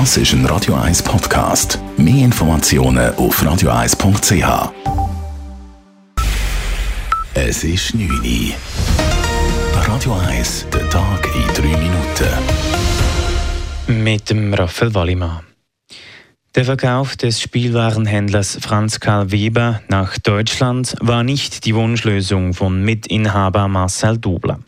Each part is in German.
Das ist ein Radio 1 Podcast. Mehr Informationen auf radio1.ch. Es ist 9 Uhr. Radio 1, der Tag in 3 Minuten. Mit dem Raphael Wallimann. Der Verkauf des Spielwarenhändlers Franz Karl Weber nach Deutschland war nicht die Wunschlösung von Mitinhaber Marcel Dubler.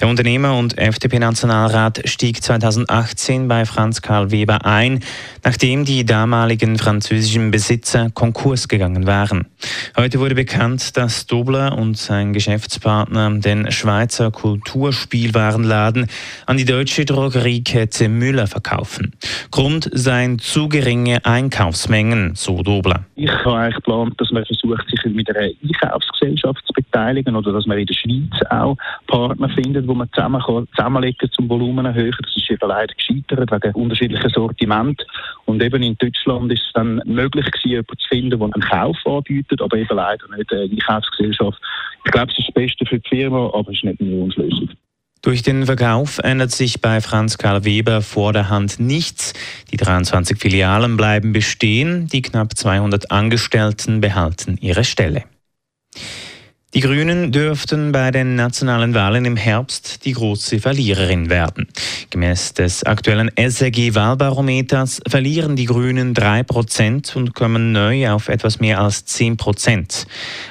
Der Unternehmer und FDP-Nationalrat stieg 2018 bei Franz Karl Weber ein, nachdem die damaligen französischen Besitzer Konkurs gegangen waren. Heute wurde bekannt, dass Dobler und sein Geschäftspartner den Schweizer Kulturspielwarenladen an die deutsche Drogeriekette Müller verkaufen. Grund seien zu geringe Einkaufsmengen, so Dobler. Ich habe eigentlich geplant, dass man versucht, sich mit einer Einkaufsgesellschaft zu beteiligen oder dass man in der Schweiz auch Partner findet, wo man zusammen kann, zusammenlegen zum Volumen erhöhen. Das ist eben leider gescheitert wegen unterschiedlichen Sortiment. Und eben in Deutschland ist es dann möglich gewesen, jemanden zu finden, der einen Kauf anbietet, aber eben leider nicht eine Einkaufsgesellschaft. Ich glaube, es ist das Beste für die Firma, aber es ist nicht eine Wunschlösung. Durch den Verkauf ändert sich bei Franz Karl Weber vor der Hand nichts. Die 23 Filialen bleiben bestehen, die knapp 200 Angestellten behalten ihre Stelle. Die Grünen dürften bei den nationalen Wahlen im Herbst die große Verliererin werden. Gemäß des aktuellen SRG-Wahlbarometers verlieren die Grünen 3% und kommen neu auf etwas mehr als 10%.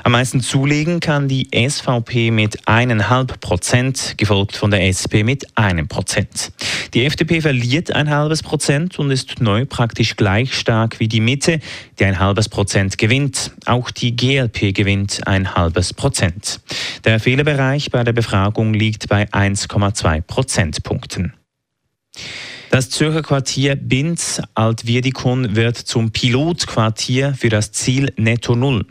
Am meisten zulegen kann die SVP mit 1,5%, gefolgt von der SP mit 1%. Die FDP verliert ein halbes Prozent und ist neu praktisch gleich stark wie die Mitte, die ein halbes Prozent gewinnt. Auch die GLP gewinnt ein halbes Prozent. Der Fehlerbereich bei der Befragung liegt bei 1,2 Prozentpunkten. Das Zürcher Quartier Binz Altwiedikon wird zum Pilotquartier für das Ziel Netto Null.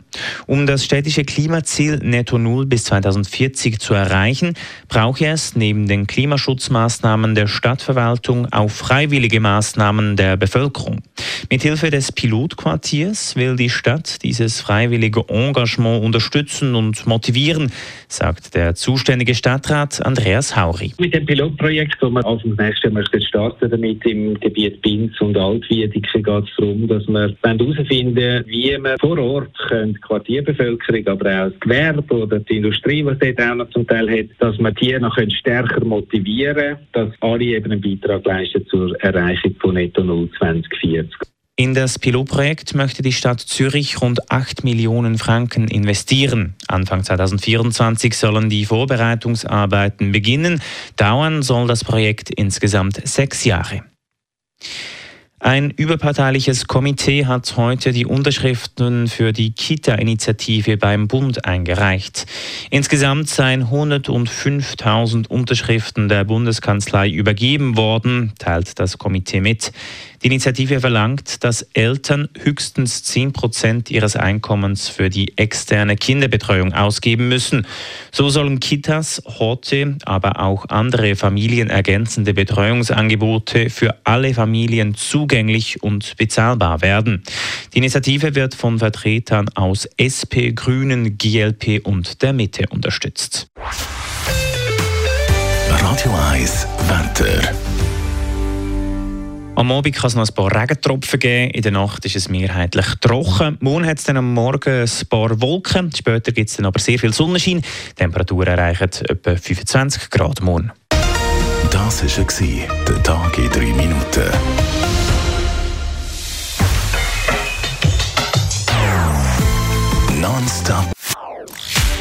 Um das städtische Klimaziel Netto Null bis 2040 zu erreichen, braucht es neben den Klimaschutzmaßnahmen der Stadtverwaltung auch freiwillige Maßnahmen der Bevölkerung. Mithilfe des Pilotquartiers will die Stadt dieses freiwillige Engagement unterstützen und motivieren, sagt der zuständige Stadtrat Andreas Hauri. Mit dem Pilotprojekt, das wir auf dem nächsten Jahr starten damit im Gebiet Binz und Altwiedeke, geht es darum, dass wir herausfinden wie wir vor Ort die Quartierbevölkerung, aber auch das Gewerbe oder die Industrie, was dort auch noch zum Teil hat, dass wir die noch stärker motivieren können, dass alle eben einen Beitrag leisten zur Erreichung von Netto Null 2040. In das Pilotprojekt möchte die Stadt Zürich rund 8 Millionen Franken investieren. Anfang 2024 sollen die Vorbereitungsarbeiten beginnen. Dauern soll das Projekt insgesamt sechs Jahre. Ein überparteiliches Komitee hat heute die Unterschriften für die Kita-Initiative beim Bund eingereicht. Insgesamt seien 105.000 Unterschriften der Bundeskanzlei übergeben worden, teilt das Komitee mit. Die Initiative verlangt, dass Eltern höchstens 10 Prozent ihres Einkommens für die externe Kinderbetreuung ausgeben müssen. So sollen Kitas, Horte, aber auch andere familienergänzende Betreuungsangebote für alle Familien zugänglich und bezahlbar werden. Die Initiative wird von Vertretern aus SP, Grünen, GLP und der Mitte unterstützt. Radio 1 Wetter. Am Abend kann es noch ein paar Regentropfen geben. In der Nacht ist es mehrheitlich trocken. Morgen hat es dann am Morgen ein paar Wolken. Später gibt es dann aber sehr viel Sonnenschein. Die Temperaturen erreichen etwa 25 Grad morgen. Das war der Tag in drei Minuten.